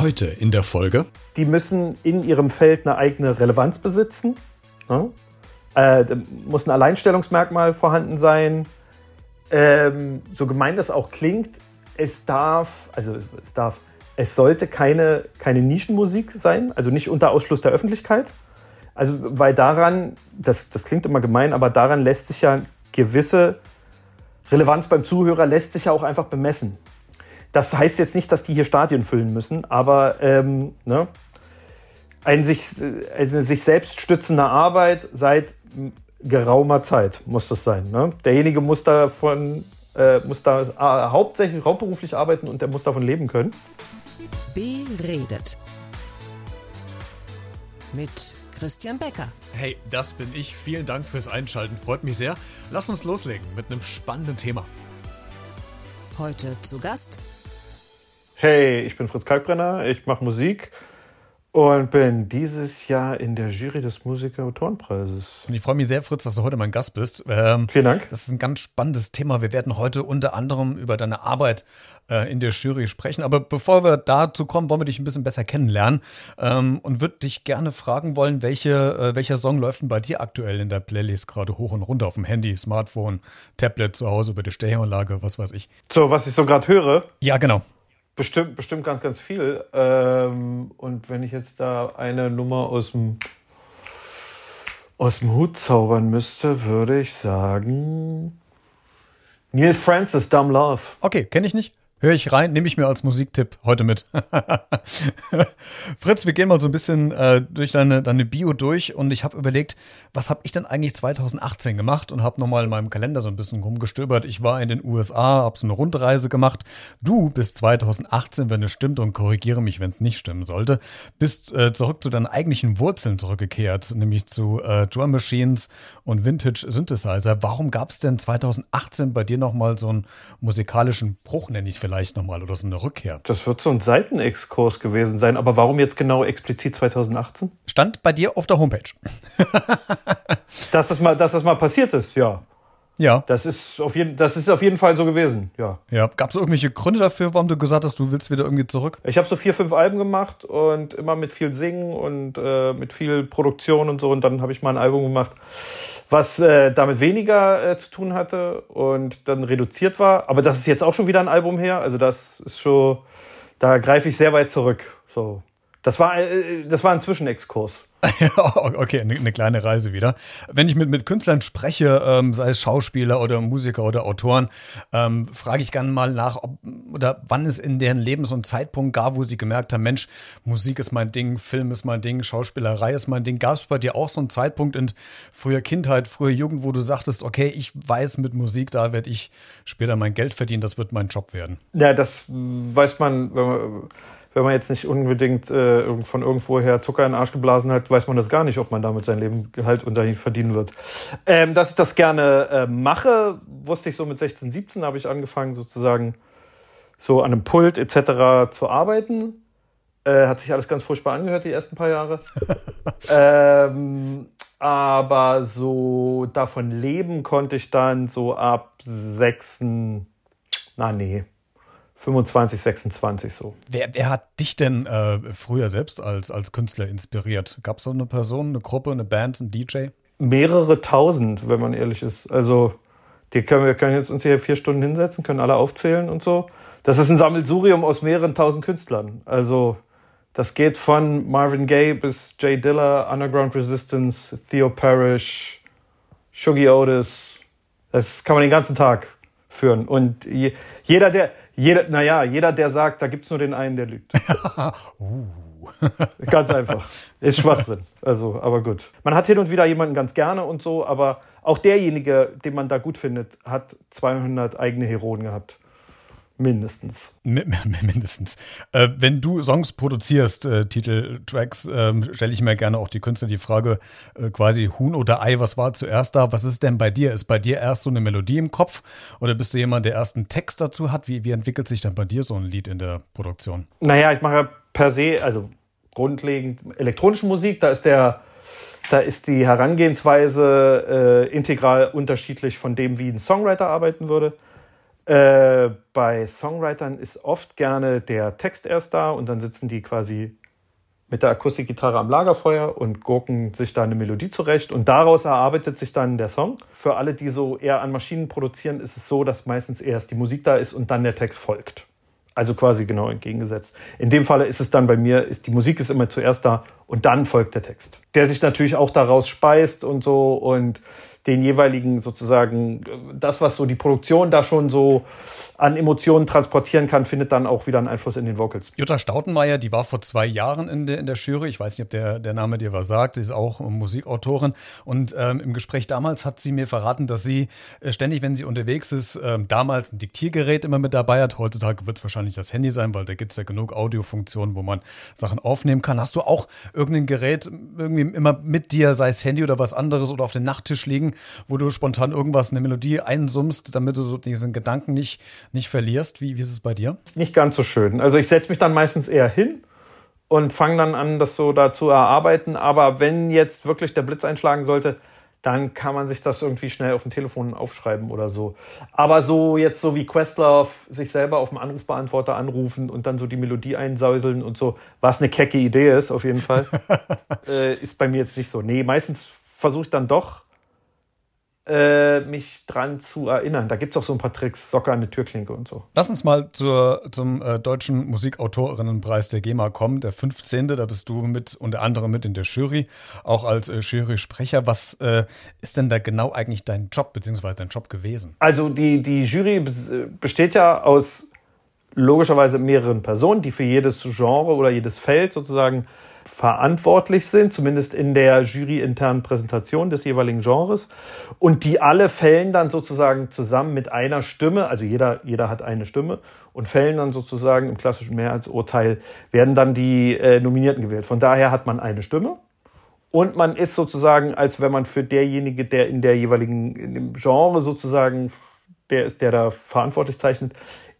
Heute in der Folge. Die müssen in ihrem Feld eine eigene Relevanz besitzen. Ne? Äh, muss ein Alleinstellungsmerkmal vorhanden sein. Ähm, so gemein das auch klingt, es darf, also es darf, es sollte keine, keine Nischenmusik sein, also nicht unter Ausschluss der Öffentlichkeit. Also, weil daran, das, das klingt immer gemein, aber daran lässt sich ja gewisse Relevanz beim Zuhörer lässt sich ja auch einfach bemessen. Das heißt jetzt nicht, dass die hier Stadien füllen müssen, aber ähm, ne, ein sich, eine sich selbst stützende Arbeit seit geraumer Zeit muss das sein. Ne? Derjenige muss davon äh, muss da äh, hauptsächlich hauptberuflich arbeiten und der muss davon leben können. Beredet. Mit Christian Becker. Hey, das bin ich. Vielen Dank fürs Einschalten. Freut mich sehr. Lass uns loslegen mit einem spannenden Thema. Heute zu Gast. Hey, ich bin Fritz Kalkbrenner. Ich mache Musik und bin dieses Jahr in der Jury des Musiker-Autorenpreises. Und ich freue mich sehr, Fritz, dass du heute mein Gast bist. Ähm, Vielen Dank. Das ist ein ganz spannendes Thema. Wir werden heute unter anderem über deine Arbeit äh, in der Jury sprechen. Aber bevor wir dazu kommen, wollen wir dich ein bisschen besser kennenlernen ähm, und würde dich gerne fragen wollen, welche, äh, welcher Song läuft denn bei dir aktuell in der Playlist gerade hoch und runter auf dem Handy, Smartphone, Tablet, zu Hause, über die Stereoanlage, was weiß ich. So, was ich so gerade höre. Ja, genau. Bestimmt, bestimmt ganz, ganz viel. Ähm, und wenn ich jetzt da eine Nummer aus dem, aus dem Hut zaubern müsste, würde ich sagen Neil Francis, Dumb Love. Okay, kenne ich nicht. Höre ich rein, nehme ich mir als Musiktipp heute mit. Fritz, wir gehen mal so ein bisschen äh, durch deine, deine Bio durch und ich habe überlegt, was habe ich denn eigentlich 2018 gemacht und habe nochmal in meinem Kalender so ein bisschen rumgestöbert. Ich war in den USA, habe so eine Rundreise gemacht. Du bist 2018, wenn es stimmt und korrigiere mich, wenn es nicht stimmen sollte, bist äh, zurück zu deinen eigentlichen Wurzeln zurückgekehrt, nämlich zu äh, Drum Machines und Vintage Synthesizer. Warum gab es denn 2018 bei dir nochmal so einen musikalischen Bruch, nenne ich es vielleicht nochmal, oder so eine Rückkehr? Das wird so ein Seitenexkurs gewesen sein. Aber warum jetzt genau explizit 2018? Stand bei dir auf der Homepage. dass, das mal, dass das mal passiert ist, ja. Ja. Das ist auf jeden, das ist auf jeden Fall so gewesen, ja. Ja. Gab es irgendwelche Gründe dafür, warum du gesagt hast, du willst wieder irgendwie zurück? Ich habe so vier, fünf Alben gemacht und immer mit viel Singen und äh, mit viel Produktion und so. Und dann habe ich mal ein Album gemacht, was äh, damit weniger äh, zu tun hatte und dann reduziert war. Aber das ist jetzt auch schon wieder ein Album her. Also das ist schon, da greife ich sehr weit zurück. So. Das war, äh, das war ein Zwischenexkurs. okay, eine, eine, kleine Reise wieder. Wenn ich mit, mit Künstlern spreche, ähm, sei es Schauspieler oder Musiker oder Autoren, ähm, frage ich gerne mal nach, ob oder wann es in deren Leben so einen Zeitpunkt gab, wo sie gemerkt haben, Mensch, Musik ist mein Ding, Film ist mein Ding, Schauspielerei ist mein Ding. Gab es bei dir auch so einen Zeitpunkt in früher Kindheit, früher Jugend, wo du sagtest, okay, ich weiß mit Musik, da werde ich später mein Geld verdienen, das wird mein Job werden? Ja, das weiß man, wenn man wenn man jetzt nicht unbedingt äh, von irgendwoher Zucker in den Arsch geblasen hat, weiß man das gar nicht, ob man damit sein Leben halt unter verdienen wird. Ähm, dass ich das gerne äh, mache, wusste ich so mit 16, 17 habe ich angefangen sozusagen so an einem Pult etc. zu arbeiten. Äh, hat sich alles ganz furchtbar angehört die ersten paar Jahre. ähm, aber so davon leben konnte ich dann so ab sechsten, na nee, 25, 26 so. Wer, wer hat dich denn äh, früher selbst als, als Künstler inspiriert? Gab es so eine Person, eine Gruppe, eine Band, einen DJ? Mehrere tausend, wenn man ehrlich ist. Also die können, wir können jetzt uns hier vier Stunden hinsetzen, können alle aufzählen und so. Das ist ein Sammelsurium aus mehreren tausend Künstlern. Also das geht von Marvin Gaye bis Jay Diller, Underground Resistance, Theo Parrish, Shuggy Otis. Das kann man den ganzen Tag führen. Und jeder, der, jeder, naja, jeder, der sagt, da gibt es nur den einen, der lügt. uh. ganz einfach. Ist Schwachsinn. Also, aber gut. Man hat hin und wieder jemanden ganz gerne und so, aber auch derjenige, den man da gut findet, hat 200 eigene Heroen gehabt. Mindestens. Mindestens. Äh, wenn du Songs produzierst, äh, Titel, Tracks, äh, stelle ich mir gerne auch die Künstler die Frage, äh, quasi Huhn oder Ei, was war zuerst da? Was ist denn bei dir? Ist bei dir erst so eine Melodie im Kopf oder bist du jemand, der erst einen Text dazu hat? Wie, wie entwickelt sich dann bei dir so ein Lied in der Produktion? Naja, ich mache per se, also grundlegend elektronische Musik, da ist der da ist die Herangehensweise äh, integral unterschiedlich von dem, wie ein Songwriter arbeiten würde. Äh, bei Songwritern ist oft gerne der Text erst da und dann sitzen die quasi mit der Akustikgitarre am Lagerfeuer und gurken sich da eine Melodie zurecht und daraus erarbeitet sich dann der Song. Für alle, die so eher an Maschinen produzieren, ist es so, dass meistens erst die Musik da ist und dann der Text folgt. Also quasi genau entgegengesetzt. In dem Falle ist es dann bei mir, ist die Musik ist immer zuerst da und dann folgt der Text. Der sich natürlich auch daraus speist und so und den jeweiligen sozusagen, das, was so die Produktion da schon so an Emotionen transportieren kann, findet dann auch wieder einen Einfluss in den Vocals. Jutta Stautenmeier, die war vor zwei Jahren in der, in der Jury. Ich weiß nicht, ob der, der Name dir was sagt. Sie ist auch Musikautorin. Und ähm, im Gespräch damals hat sie mir verraten, dass sie äh, ständig, wenn sie unterwegs ist, ähm, damals ein Diktiergerät immer mit dabei hat. Heutzutage wird es wahrscheinlich das Handy sein, weil da gibt es ja genug Audiofunktionen, wo man Sachen aufnehmen kann. Hast du auch irgendein Gerät irgendwie immer mit dir, sei es Handy oder was anderes oder auf dem Nachttisch liegen, wo du spontan irgendwas, eine Melodie einsummst, damit du so diesen Gedanken nicht nicht verlierst. Wie, wie ist es bei dir? Nicht ganz so schön. Also ich setze mich dann meistens eher hin und fange dann an, das so da zu erarbeiten. Aber wenn jetzt wirklich der Blitz einschlagen sollte, dann kann man sich das irgendwie schnell auf dem Telefon aufschreiben oder so. Aber so jetzt so wie Questlove sich selber auf dem Anrufbeantworter anrufen und dann so die Melodie einsäuseln und so, was eine kecke Idee ist, auf jeden Fall, äh, ist bei mir jetzt nicht so. Nee, meistens versuche ich dann doch äh, mich dran zu erinnern. Da gibt es auch so ein paar Tricks, Socker an die Türklinke und so. Lass uns mal zur, zum äh, deutschen Musikautorinnenpreis der GEMA kommen, der 15. Da bist du mit unter anderem mit in der Jury, auch als äh, Jury-Sprecher. Was äh, ist denn da genau eigentlich dein Job, beziehungsweise dein Job gewesen? Also die, die Jury besteht ja aus logischerweise mehreren Personen, die für jedes Genre oder jedes Feld sozusagen verantwortlich sind, zumindest in der juryinternen Präsentation des jeweiligen Genres. Und die alle fällen dann sozusagen zusammen mit einer Stimme, also jeder, jeder hat eine Stimme und fällen dann sozusagen im klassischen Mehrheitsurteil, werden dann die äh, Nominierten gewählt. Von daher hat man eine Stimme. Und man ist sozusagen, als wenn man für derjenige, der in der jeweiligen in Genre sozusagen, der ist, der da verantwortlich zeichnet,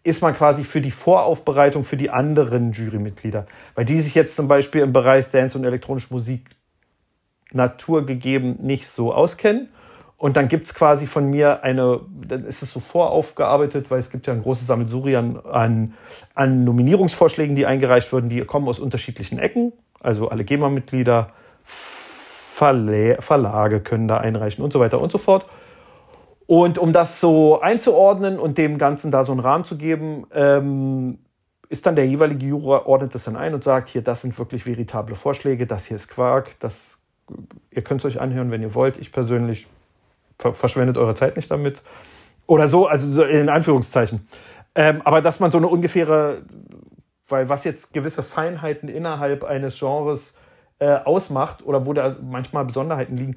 ist man quasi für die Voraufbereitung für die anderen Jurymitglieder. Weil die sich jetzt zum Beispiel im Bereich Dance und elektronische Musik naturgegeben nicht so auskennen. Und dann gibt es quasi von mir eine, dann ist es so voraufgearbeitet, weil es gibt ja ein großes Sammelsurium an, an, Nominierungsvorschlägen, die eingereicht wurden, die kommen aus unterschiedlichen Ecken. Also alle GEMA-Mitglieder, Verlage können da einreichen und so weiter und so fort. Und um das so einzuordnen und dem Ganzen da so einen Rahmen zu geben, ähm, ist dann der jeweilige Juror, ordnet das dann ein und sagt, hier, das sind wirklich veritable Vorschläge, das hier ist Quark, das, ihr könnt es euch anhören, wenn ihr wollt. Ich persönlich verschwendet eure Zeit nicht damit. Oder so, also so in Anführungszeichen. Ähm, aber dass man so eine ungefähre, weil was jetzt gewisse Feinheiten innerhalb eines Genres äh, ausmacht oder wo da manchmal Besonderheiten liegen,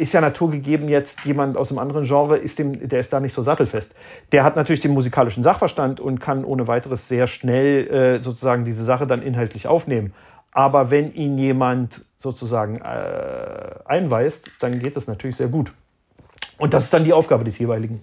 ist ja naturgegeben jetzt jemand aus einem anderen Genre, ist dem, der ist da nicht so sattelfest. Der hat natürlich den musikalischen Sachverstand und kann ohne weiteres sehr schnell äh, sozusagen diese Sache dann inhaltlich aufnehmen. Aber wenn ihn jemand sozusagen äh, einweist, dann geht das natürlich sehr gut. Und das ist dann die Aufgabe des jeweiligen.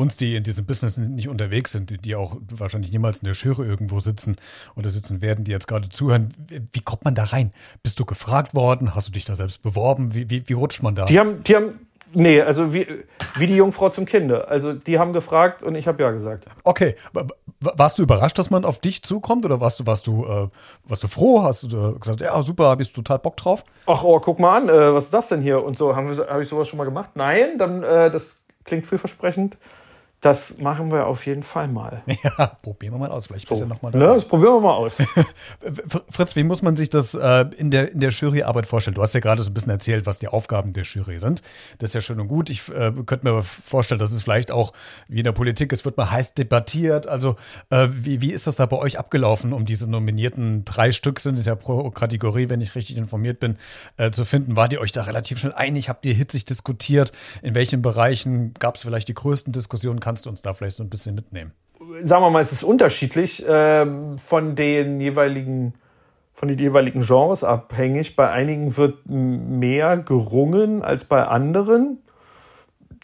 uns, die in diesem Business nicht unterwegs sind, die auch wahrscheinlich niemals in der Schere irgendwo sitzen oder sitzen werden, die jetzt gerade zuhören, wie kommt man da rein? Bist du gefragt worden? Hast du dich da selbst beworben? Wie, wie, wie rutscht man da? Die haben, die haben, nee, also wie, wie die Jungfrau zum Kinde. Also die haben gefragt und ich habe ja gesagt. Okay, warst du überrascht, dass man auf dich zukommt oder warst du, warst du, äh, warst du froh? Hast du gesagt, ja super, habe ich total Bock drauf? Ach, oh, guck mal an, äh, was ist das denn hier? Und so, habe hab ich sowas schon mal gemacht? Nein, dann, äh, das klingt vielversprechend. Das machen wir auf jeden Fall mal. Ja, probieren wir mal aus. Vielleicht bist so. du noch mal dabei. Ne, das probieren wir mal aus. Fritz, wie muss man sich das äh, in der, in der Juryarbeit vorstellen? Du hast ja gerade so ein bisschen erzählt, was die Aufgaben der Jury sind. Das ist ja schön und gut. Ich äh, könnte mir vorstellen, dass es vielleicht auch wie in der Politik, es wird mal heiß debattiert. Also, äh, wie, wie ist das da bei euch abgelaufen, um diese nominierten drei Stück sind es ja pro Kategorie, wenn ich richtig informiert bin, äh, zu finden? Wart ihr euch da relativ schnell einig? Habt ihr hitzig diskutiert? In welchen Bereichen gab es vielleicht die größten Diskussionen? Kannst du uns da vielleicht so ein bisschen mitnehmen? sagen wir mal, es ist unterschiedlich ähm, von den jeweiligen von den jeweiligen Genres abhängig. Bei einigen wird mehr gerungen als bei anderen.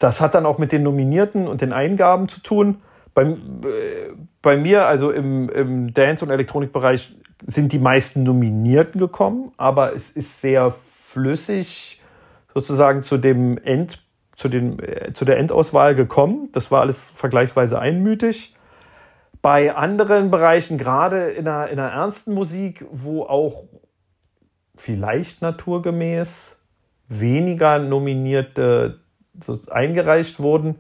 Das hat dann auch mit den Nominierten und den Eingaben zu tun. Bei, äh, bei mir, also im, im Dance- und Elektronikbereich, sind die meisten Nominierten gekommen, aber es ist sehr flüssig sozusagen zu dem End, zu, den, äh, zu der Endauswahl gekommen. Das war alles vergleichsweise einmütig. Bei anderen Bereichen, gerade in einer, in einer ernsten Musik, wo auch vielleicht naturgemäß weniger Nominierte eingereicht wurden,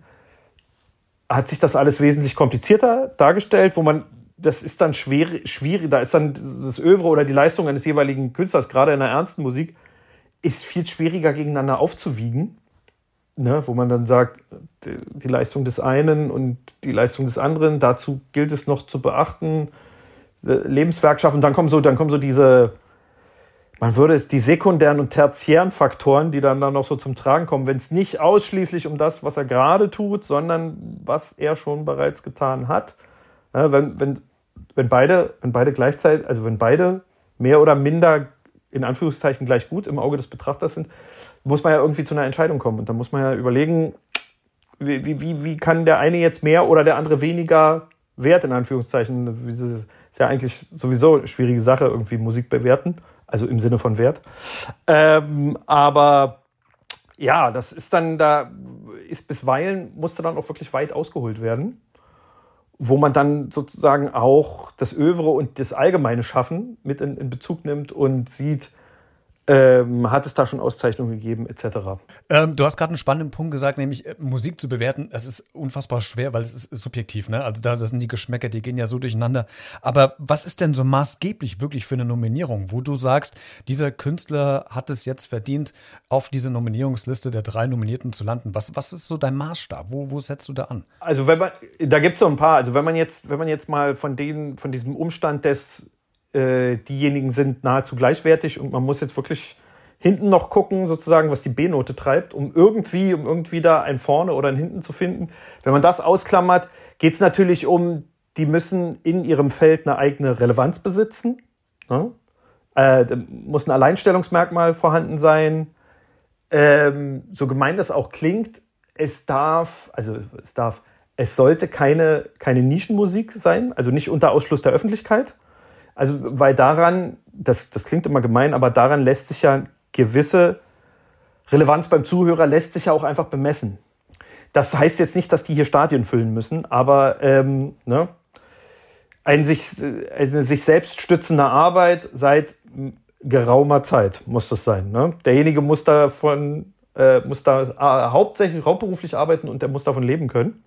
hat sich das alles wesentlich komplizierter dargestellt, wo man, das ist dann schwer, schwierig, da ist dann das Övre oder die Leistung eines jeweiligen Künstlers, gerade in einer ernsten Musik, ist viel schwieriger gegeneinander aufzuwiegen ne, wo man dann sagt, die, Leistung des einen und die Leistung des anderen, dazu gilt es noch zu beachten, äh, Lebenswerk schaffen, dann kommen so, dann kommen so diese, man würde es die sekundären und tertiären Faktoren, die dann, dann noch so zum Tragen kommen, wenn es nicht ausschließlich um das, was er gerade tut, sondern was er schon bereits getan hat. Ja, wenn, wenn, wenn beide, wenn beide gleichzeitig, also wenn beide mehr oder minder in Anführungszeichen gleich gut im Auge des Betrachters sind, muss man ja irgendwie zu einer Entscheidung kommen. Und dann muss man ja überlegen, wie, wie, wie kann der eine jetzt mehr oder der andere weniger Wert in Anführungszeichen. Das ist ja eigentlich sowieso eine schwierige Sache, irgendwie Musik bewerten, also im Sinne von Wert. Ähm, aber ja, das ist dann, da ist bisweilen, musste dann auch wirklich weit ausgeholt werden, wo man dann sozusagen auch das Övre und das allgemeine Schaffen mit in, in Bezug nimmt und sieht, ähm, hat es da schon Auszeichnungen gegeben, etc. Ähm, du hast gerade einen spannenden Punkt gesagt, nämlich äh, Musik zu bewerten. Das ist unfassbar schwer, weil es ist, ist subjektiv. Ne? Also da das sind die Geschmäcker, die gehen ja so durcheinander. Aber was ist denn so maßgeblich wirklich für eine Nominierung, wo du sagst, dieser Künstler hat es jetzt verdient, auf diese Nominierungsliste der drei Nominierten zu landen? Was, was ist so dein Maßstab? Wo, wo setzt du da an? Also wenn man, da gibt es so ein paar. Also wenn man jetzt, wenn man jetzt mal von denen, von diesem Umstand des äh, diejenigen sind nahezu gleichwertig und man muss jetzt wirklich hinten noch gucken, sozusagen, was die B-Note treibt, um irgendwie, um irgendwie da ein Vorne oder ein Hinten zu finden. Wenn man das ausklammert, geht es natürlich um, die müssen in ihrem Feld eine eigene Relevanz besitzen. Ne? Äh, muss ein Alleinstellungsmerkmal vorhanden sein. Ähm, so gemein das auch klingt, es darf, also es darf, es sollte keine, keine Nischenmusik sein, also nicht unter Ausschluss der Öffentlichkeit. Also, weil daran, das, das klingt immer gemein, aber daran lässt sich ja gewisse Relevanz beim Zuhörer lässt sich ja auch einfach bemessen. Das heißt jetzt nicht, dass die hier Stadien füllen müssen, aber ähm, ne, ein sich, eine sich selbst stützende Arbeit seit geraumer Zeit muss das sein. Ne? Derjenige muss davon, äh, muss da äh, hauptsächlich hauptberuflich arbeiten und der muss davon leben können.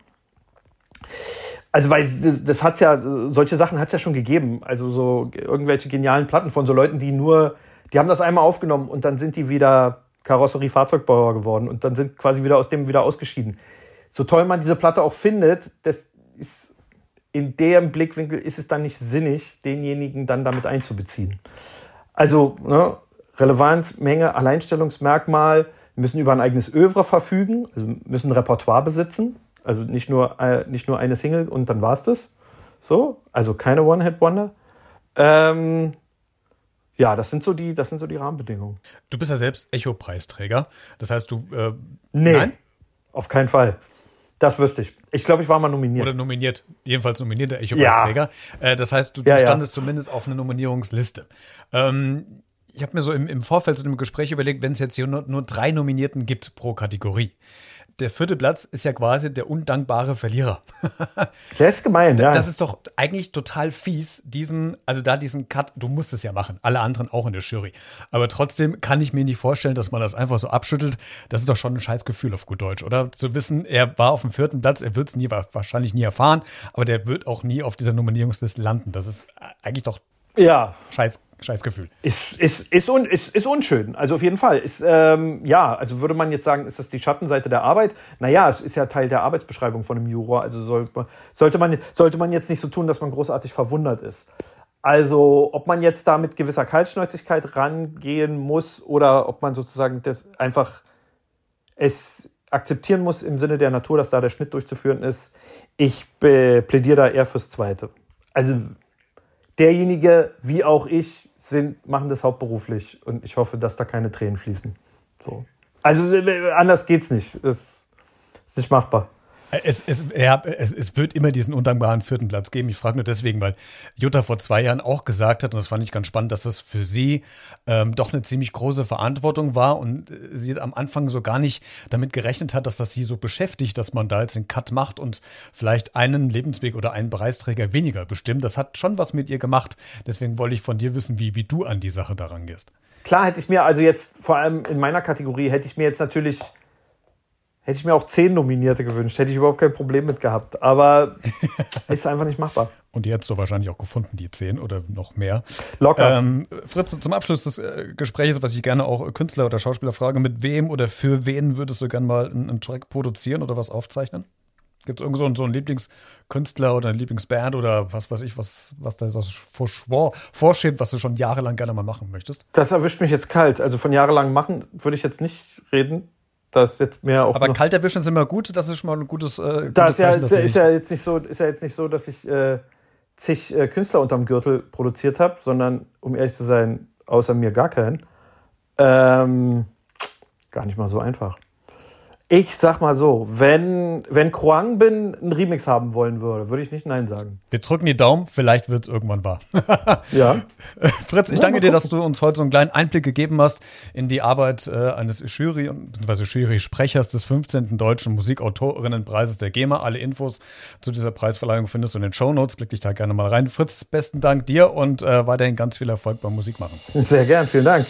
Also weil das, das hat ja, solche Sachen hat es ja schon gegeben. Also so irgendwelche genialen Platten von so Leuten, die nur, die haben das einmal aufgenommen und dann sind die wieder Karosserie-Fahrzeugbauer geworden und dann sind quasi wieder aus dem wieder ausgeschieden. So toll man diese Platte auch findet, das ist in dem Blickwinkel ist es dann nicht sinnig, denjenigen dann damit einzubeziehen. Also ne, Relevanz, Menge, Alleinstellungsmerkmal, müssen über ein eigenes Övre verfügen, also müssen ein Repertoire besitzen, also nicht nur, äh, nicht nur eine Single und dann war es das. So, also keine One-Hit-Wonder. Ähm, ja, das sind so die, das sind so die Rahmenbedingungen. Du bist ja selbst Echo-Preisträger. Das heißt, du. Äh, nee, nein? auf keinen Fall. Das wüsste ich. Ich glaube, ich war mal nominiert. Oder nominiert, jedenfalls nominierter Echo-Preisträger. Ja. Äh, das heißt, du, du ja, standest ja. zumindest auf einer Nominierungsliste. Ähm, ich habe mir so im, im Vorfeld zu dem Gespräch überlegt, wenn es jetzt hier nur, nur drei Nominierten gibt pro Kategorie, der vierte Platz ist ja quasi der undankbare Verlierer. Der ist gemein, ja. Das ist doch eigentlich total fies, diesen, also da diesen Cut, du musst es ja machen, alle anderen auch in der Jury. Aber trotzdem kann ich mir nicht vorstellen, dass man das einfach so abschüttelt. Das ist doch schon ein scheiß Gefühl auf gut Deutsch, oder? Zu wissen, er war auf dem vierten Platz, er wird es nie, wahrscheinlich nie erfahren, aber der wird auch nie auf dieser Nominierungsliste landen. Das ist eigentlich doch ja. scheiß Scheißgefühl. Ist, ist, ist, un, ist, ist unschön, also auf jeden Fall. Ist, ähm, ja, also würde man jetzt sagen, ist das die Schattenseite der Arbeit? Naja, es ist ja Teil der Arbeitsbeschreibung von einem Juror. Also sollte man, sollte man, jetzt nicht so tun, dass man großartig verwundert ist. Also, ob man jetzt da mit gewisser Kaltschnäuzigkeit rangehen muss oder ob man sozusagen das einfach es akzeptieren muss im Sinne der Natur, dass da der Schnitt durchzuführen ist. Ich plädiere da eher fürs Zweite. Also derjenige, wie auch ich, sind, machen das hauptberuflich und ich hoffe, dass da keine Tränen fließen. So. Also äh, anders geht's nicht. Es ist nicht machbar. Es, es, ja, es, es wird immer diesen undankbaren vierten Platz geben. Ich frage nur deswegen, weil Jutta vor zwei Jahren auch gesagt hat, und das fand ich ganz spannend, dass das für sie ähm, doch eine ziemlich große Verantwortung war und äh, sie am Anfang so gar nicht damit gerechnet hat, dass das sie so beschäftigt, dass man da jetzt einen Cut macht und vielleicht einen Lebensweg oder einen Preisträger weniger bestimmt. Das hat schon was mit ihr gemacht. Deswegen wollte ich von dir wissen, wie, wie du an die Sache daran gehst. Klar hätte ich mir, also jetzt vor allem in meiner Kategorie, hätte ich mir jetzt natürlich Hätte ich mir auch zehn Nominierte gewünscht, hätte ich überhaupt kein Problem mit gehabt. Aber ist einfach nicht machbar. Und die hättest du wahrscheinlich auch gefunden, die zehn oder noch mehr. Locker. Ähm, Fritz, zum Abschluss des äh, Gesprächs, was ich gerne auch Künstler oder Schauspieler frage, mit wem oder für wen würdest du gerne mal einen, einen Track produzieren oder was aufzeichnen? Gibt es irgend so einen, so einen Lieblingskünstler oder eine Lieblingsband oder was weiß ich, was, was da so vor, vorsteht, was du schon jahrelang gerne mal machen möchtest? Das erwischt mich jetzt kalt. Also von jahrelang machen würde ich jetzt nicht reden das jetzt mehr auch. Aber kalt erwischen ist immer gut, das ist schon mal ein gutes, äh, gutes das Zeichen. Ja, ist, ja jetzt nicht so, ist ja jetzt nicht so, dass ich äh, zig äh, Künstler unterm Gürtel produziert habe, sondern um ehrlich zu sein, außer mir gar keinen. Ähm, gar nicht mal so einfach. Ich sag mal so, wenn, wenn Kruang Bin einen Remix haben wollen würde, würde ich nicht Nein sagen. Wir drücken die Daumen, vielleicht wird es irgendwann wahr. ja. Fritz, ich danke dir, dass du uns heute so einen kleinen Einblick gegeben hast in die Arbeit äh, eines Jury- bzw. Jury-Sprechers des 15. Deutschen Musikautorinnenpreises der GEMA. Alle Infos zu dieser Preisverleihung findest du in den Show Notes. Klick dich da gerne mal rein. Fritz, besten Dank dir und äh, weiterhin ganz viel Erfolg beim Musikmachen. Sehr gern, vielen Dank.